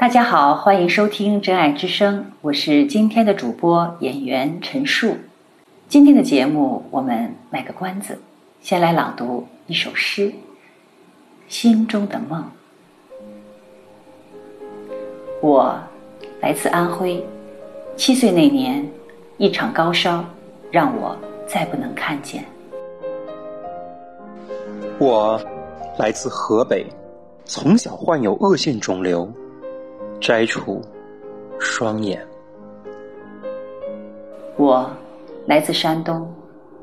大家好，欢迎收听《真爱之声》，我是今天的主播演员陈树。今天的节目我们卖个关子，先来朗读一首诗《心中的梦》。我来自安徽，七岁那年，一场高烧让我再不能看见。我来自河北，从小患有恶性肿瘤。摘除双眼。我来自山东，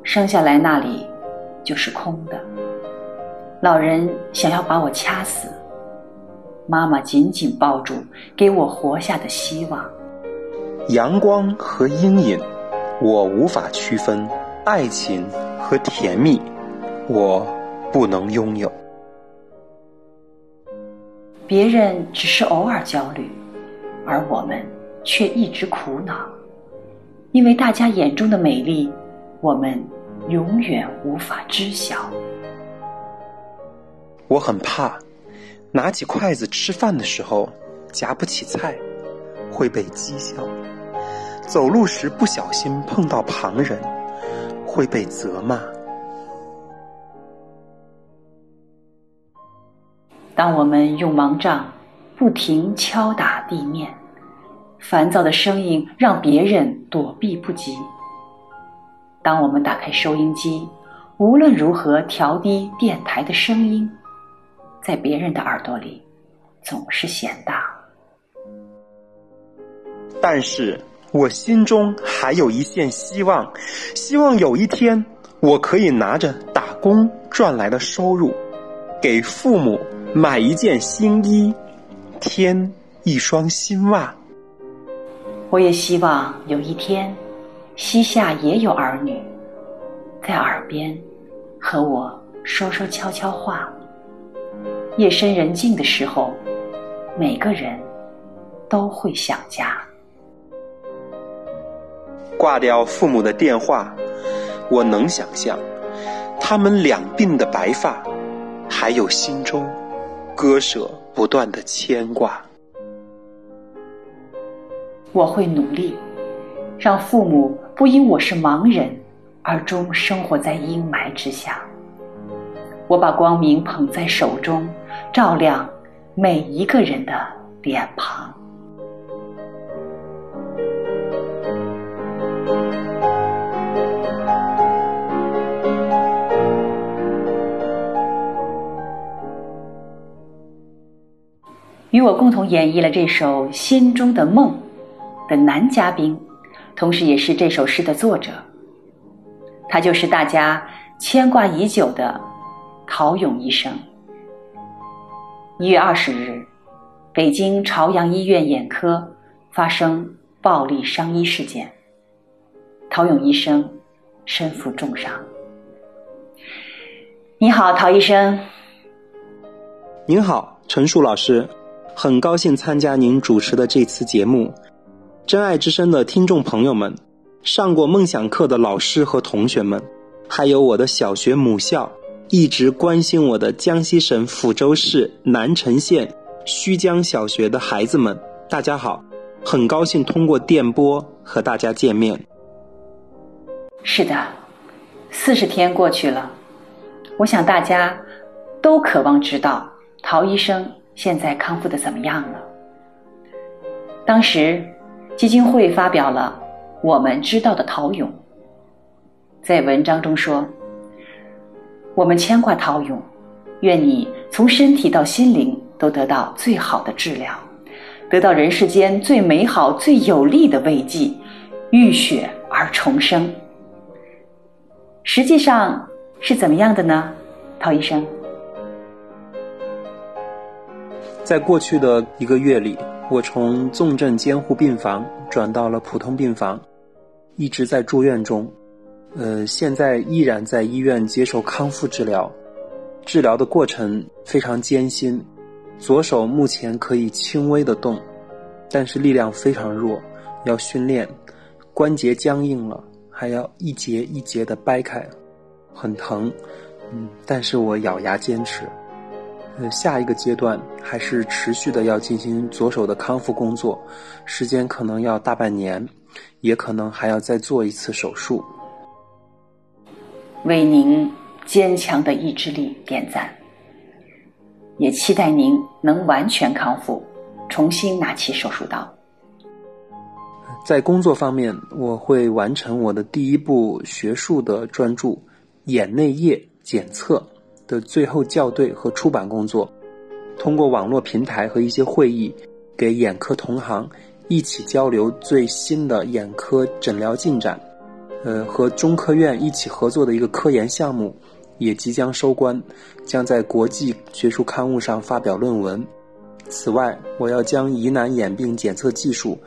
生下来那里就是空的。老人想要把我掐死，妈妈紧紧抱住，给我活下的希望。阳光和阴影，我无法区分；爱情和甜蜜，我不能拥有。别人只是偶尔焦虑，而我们却一直苦恼，因为大家眼中的美丽，我们永远无法知晓。我很怕，拿起筷子吃饭的时候夹不起菜，会被讥笑；走路时不小心碰到旁人，会被责骂。当我们用盲杖不停敲打地面，烦躁的声音让别人躲避不及。当我们打开收音机，无论如何调低电台的声音，在别人的耳朵里总是显大。但是我心中还有一线希望，希望有一天我可以拿着打工赚来的收入，给父母。买一件新衣，添一双新袜。我也希望有一天，膝下也有儿女，在耳边和我说说悄悄话。夜深人静的时候，每个人都会想家。挂掉父母的电话，我能想象他们两鬓的白发，还有心中。割舍不断的牵挂，我会努力，让父母不因我是盲人而终生活在阴霾之下。我把光明捧在手中，照亮每一个人的脸庞。与我共同演绎了这首《心中的梦》的男嘉宾，同时也是这首诗的作者，他就是大家牵挂已久的陶勇医生。一月二十日，北京朝阳医院眼科发生暴力伤医事件，陶勇医生身负重伤。你好，陶医生。您好，陈树老师。很高兴参加您主持的这次节目，真爱之声的听众朋友们，上过梦想课的老师和同学们，还有我的小学母校，一直关心我的江西省抚州市南城县胥江小学的孩子们，大家好，很高兴通过电波和大家见面。是的，四十天过去了，我想大家都渴望知道陶医生。现在康复的怎么样了？当时基金会发表了《我们知道的陶勇》在文章中说：“我们牵挂陶勇，愿你从身体到心灵都得到最好的治疗，得到人世间最美好、最有力的慰藉，浴血而重生。”实际上是怎么样的呢？陶医生。在过去的一个月里，我从重症监护病房转到了普通病房，一直在住院中。呃，现在依然在医院接受康复治疗，治疗的过程非常艰辛。左手目前可以轻微的动，但是力量非常弱，要训练。关节僵硬了，还要一节一节的掰开，很疼。嗯，但是我咬牙坚持。呃，下一个阶段还是持续的要进行左手的康复工作，时间可能要大半年，也可能还要再做一次手术。为您坚强的意志力点赞，也期待您能完全康复，重新拿起手术刀。在工作方面，我会完成我的第一部学术的专著《眼内液检测》的最后校对和出版工作。通过网络平台和一些会议，给眼科同行一起交流最新的眼科诊疗进展。呃，和中科院一起合作的一个科研项目也即将收官，将在国际学术刊物上发表论文。此外，我要将疑难眼病检测技术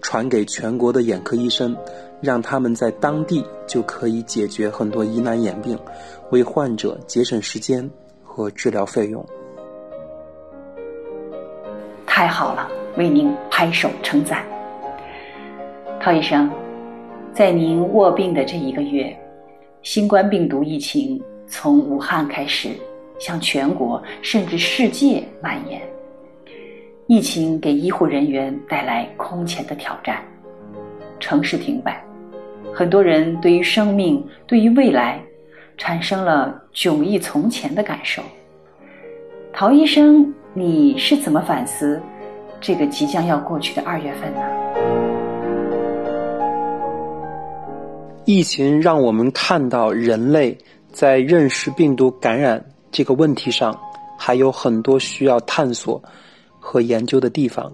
传给全国的眼科医生，让他们在当地就可以解决很多疑难眼病，为患者节省时间和治疗费用。太好了，为您拍手称赞，陶医生。在您卧病的这一个月，新冠病毒疫情从武汉开始向全国甚至世界蔓延。疫情给医护人员带来空前的挑战，城市停摆，很多人对于生命、对于未来，产生了迥异从前的感受。陶医生，你是怎么反思这个即将要过去的二月份呢？疫情让我们看到，人类在认识病毒感染这个问题上，还有很多需要探索和研究的地方。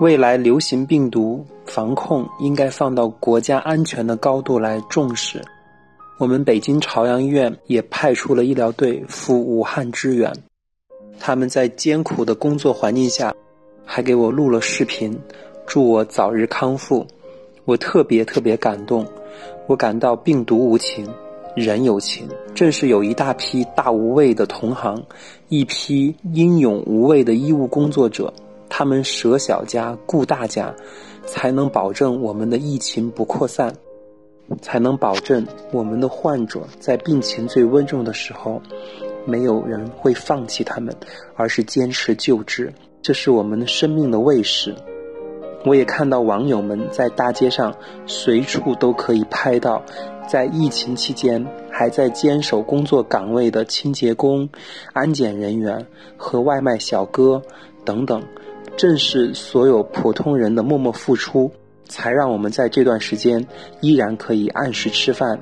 未来流行病毒防控应该放到国家安全的高度来重视。我们北京朝阳医院也派出了医疗队赴武汉支援，他们在艰苦的工作环境下，还给我录了视频，祝我早日康复。我特别特别感动。我感到病毒无情，人有情。正是有一大批大无畏的同行，一批英勇无畏的医务工作者，他们舍小家顾大家，才能保证我们的疫情不扩散，才能保证我们的患者在病情最危重的时候，没有人会放弃他们，而是坚持救治。这是我们的生命的卫士。我也看到网友们在大街上随处都可以拍到，在疫情期间还在坚守工作岗位的清洁工、安检人员和外卖小哥等等。正是所有普通人的默默付出，才让我们在这段时间依然可以按时吃饭，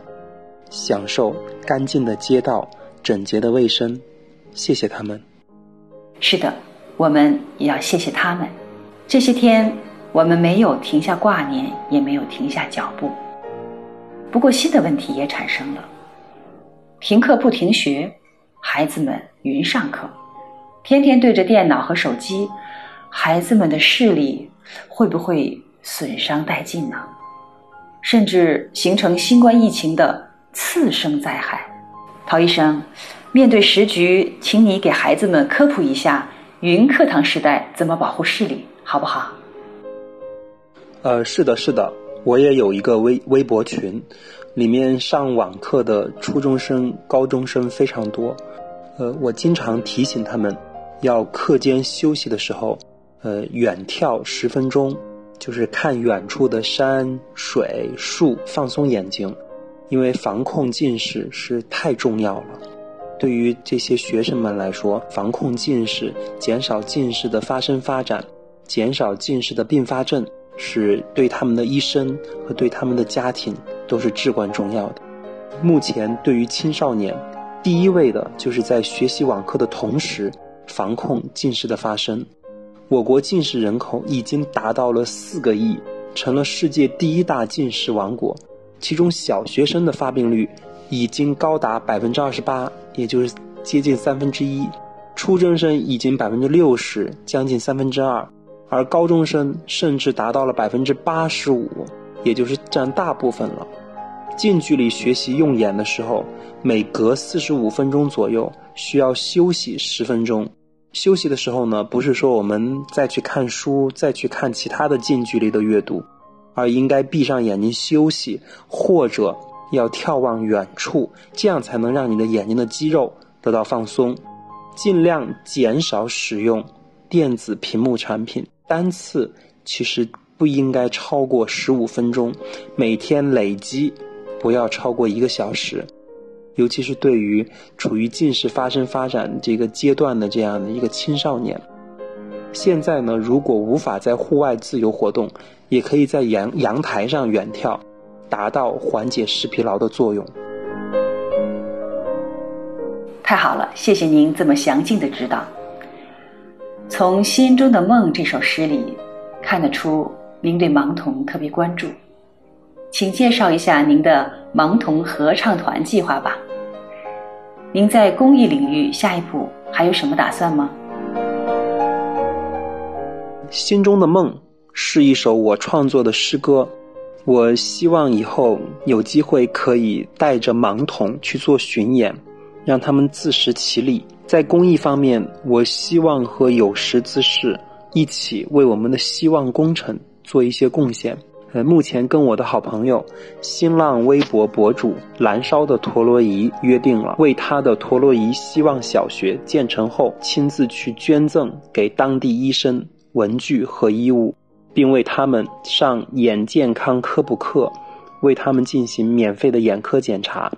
享受干净的街道、整洁的卫生。谢谢他们。是的，我们也要谢谢他们。这些天。我们没有停下挂念，也没有停下脚步。不过，新的问题也产生了：停课不停学，孩子们云上课，天天对着电脑和手机，孩子们的视力会不会损伤殆尽呢？甚至形成新冠疫情的次生灾害？陶医生，面对时局，请你给孩子们科普一下云课堂时代怎么保护视力，好不好？呃，是的，是的，我也有一个微微博群，里面上网课的初中生、高中生非常多。呃，我经常提醒他们，要课间休息的时候，呃，远眺十分钟，就是看远处的山水树，放松眼睛，因为防控近视是太重要了。对于这些学生们来说，防控近视，减少近视的发生发展，减少近视的并发症。是对他们的医生和对他们的家庭都是至关重要的。目前，对于青少年，第一位的就是在学习网课的同时，防控近视的发生。我国近视人口已经达到了四个亿，成了世界第一大近视王国。其中，小学生的发病率已经高达百分之二十八，也就是接近三分之一；初中生已经百分之六十，将近三分之二。而高中生甚至达到了百分之八十五，也就是占大部分了。近距离学习用眼的时候，每隔四十五分钟左右需要休息十分钟。休息的时候呢，不是说我们再去看书、再去看其他的近距离的阅读，而应该闭上眼睛休息，或者要眺望远处，这样才能让你的眼睛的肌肉得到放松。尽量减少使用电子屏幕产品，单次其实不应该超过十五分钟，每天累积不要超过一个小时。尤其是对于处于近视发生发展这个阶段的这样的一个青少年，现在呢，如果无法在户外自由活动，也可以在阳阳台上远眺，达到缓解视疲劳的作用。太好了，谢谢您这么详尽的指导。从《心中的梦》这首诗里看得出，您对盲童特别关注，请介绍一下您的盲童合唱团计划吧。您在公益领域下一步还有什么打算吗？心中的梦是一首我创作的诗歌，我希望以后有机会可以带着盲童去做巡演，让他们自食其力。在公益方面，我希望和有识之士一起为我们的希望工程做一些贡献。呃，目前跟我的好朋友，新浪微博博主燃烧的陀螺仪约定了，为他的陀螺仪希望小学建成后，亲自去捐赠给当地医生文具和衣物，并为他们上眼健康科普课，为他们进行免费的眼科检查。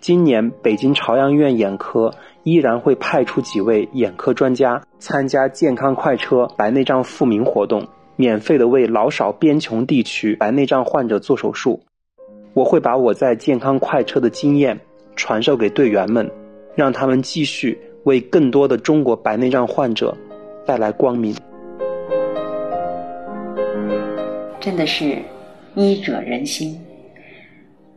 今年北京朝阳医院眼科依然会派出几位眼科专家参加健康快车白内障复明活动。免费的为老少边穷地区白内障患者做手术，我会把我在健康快车的经验传授给队员们，让他们继续为更多的中国白内障患者带来光明。真的是医者仁心。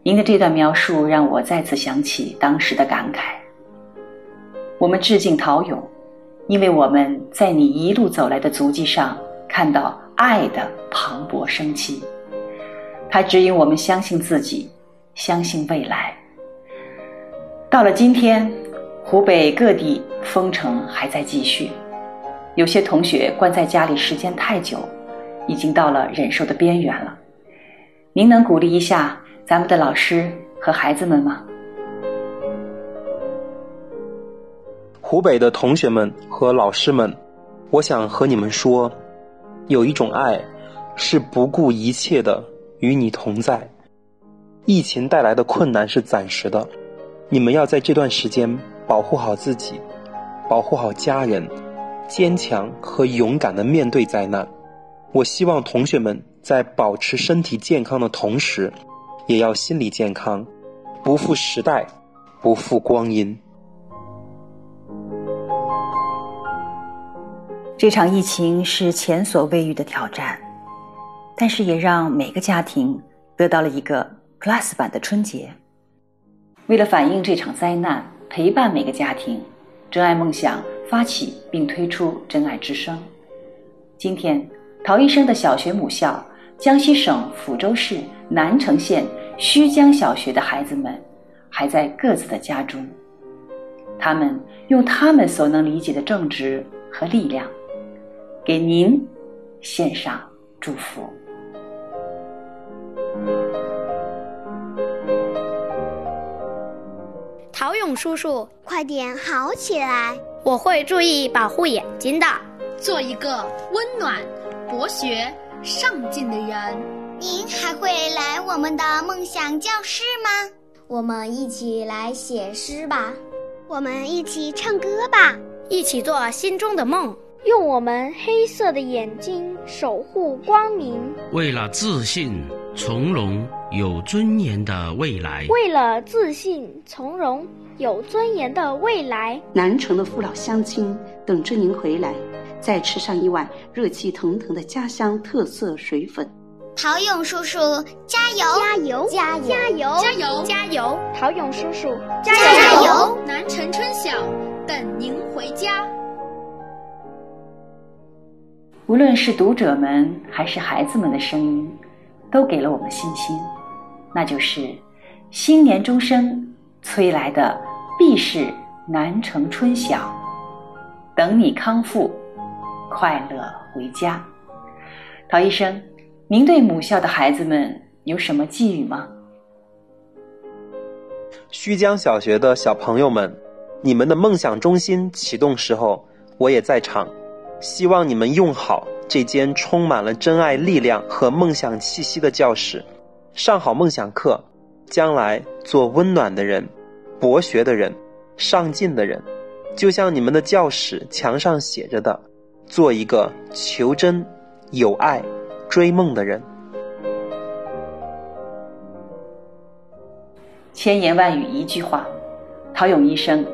您的这段描述让我再次想起当时的感慨。我们致敬陶勇，因为我们在你一路走来的足迹上看到。爱的磅礴生机，它指引我们相信自己，相信未来。到了今天，湖北各地封城还在继续，有些同学关在家里时间太久，已经到了忍受的边缘了。您能鼓励一下咱们的老师和孩子们吗？湖北的同学们和老师们，我想和你们说。有一种爱，是不顾一切的与你同在。疫情带来的困难是暂时的，你们要在这段时间保护好自己，保护好家人，坚强和勇敢的面对灾难。我希望同学们在保持身体健康的同时，也要心理健康，不负时代，不负光阴。这场疫情是前所未遇的挑战，但是也让每个家庭得到了一个 Plus 版的春节。为了反映这场灾难，陪伴每个家庭，真爱梦想发起并推出真爱之声。今天，陶医生的小学母校江西省抚州市南城县胥江小学的孩子们还在各自的家中，他们用他们所能理解的正直和力量。给您献上祝福。陶勇叔叔，快点好起来！我会注意保护眼睛的，做一个温暖、博学、上进的人。您还会来我们的梦想教室吗？我们一起来写诗吧，我们一起唱歌吧，一起做心中的梦。用我们黑色的眼睛守护光明，为了自信、从容、有尊严的未来。为了自信、从容、有尊严的未来。南城的父老乡亲等着您回来，再吃上一碗热气腾腾的家乡特色水粉。陶勇叔叔，加油！加油！加油！加油！加油！加油！陶勇叔叔，加油！南城春晓，等您回家。无论是读者们还是孩子们的声音，都给了我们信心，那就是新年钟声催来的必是南城春晓，等你康复，快乐回家。陶医生，您对母校的孩子们有什么寄语吗？胥江小学的小朋友们，你们的梦想中心启动时候，我也在场。希望你们用好这间充满了真爱力量和梦想气息的教室，上好梦想课，将来做温暖的人、博学的人、上进的人，就像你们的教室墙上写着的，做一个求真、有爱、追梦的人。千言万语一句话，陶勇医生，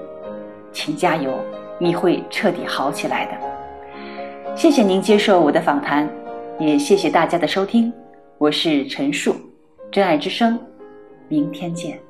请加油，你会彻底好起来的。谢谢您接受我的访谈，也谢谢大家的收听。我是陈树，真爱之声，明天见。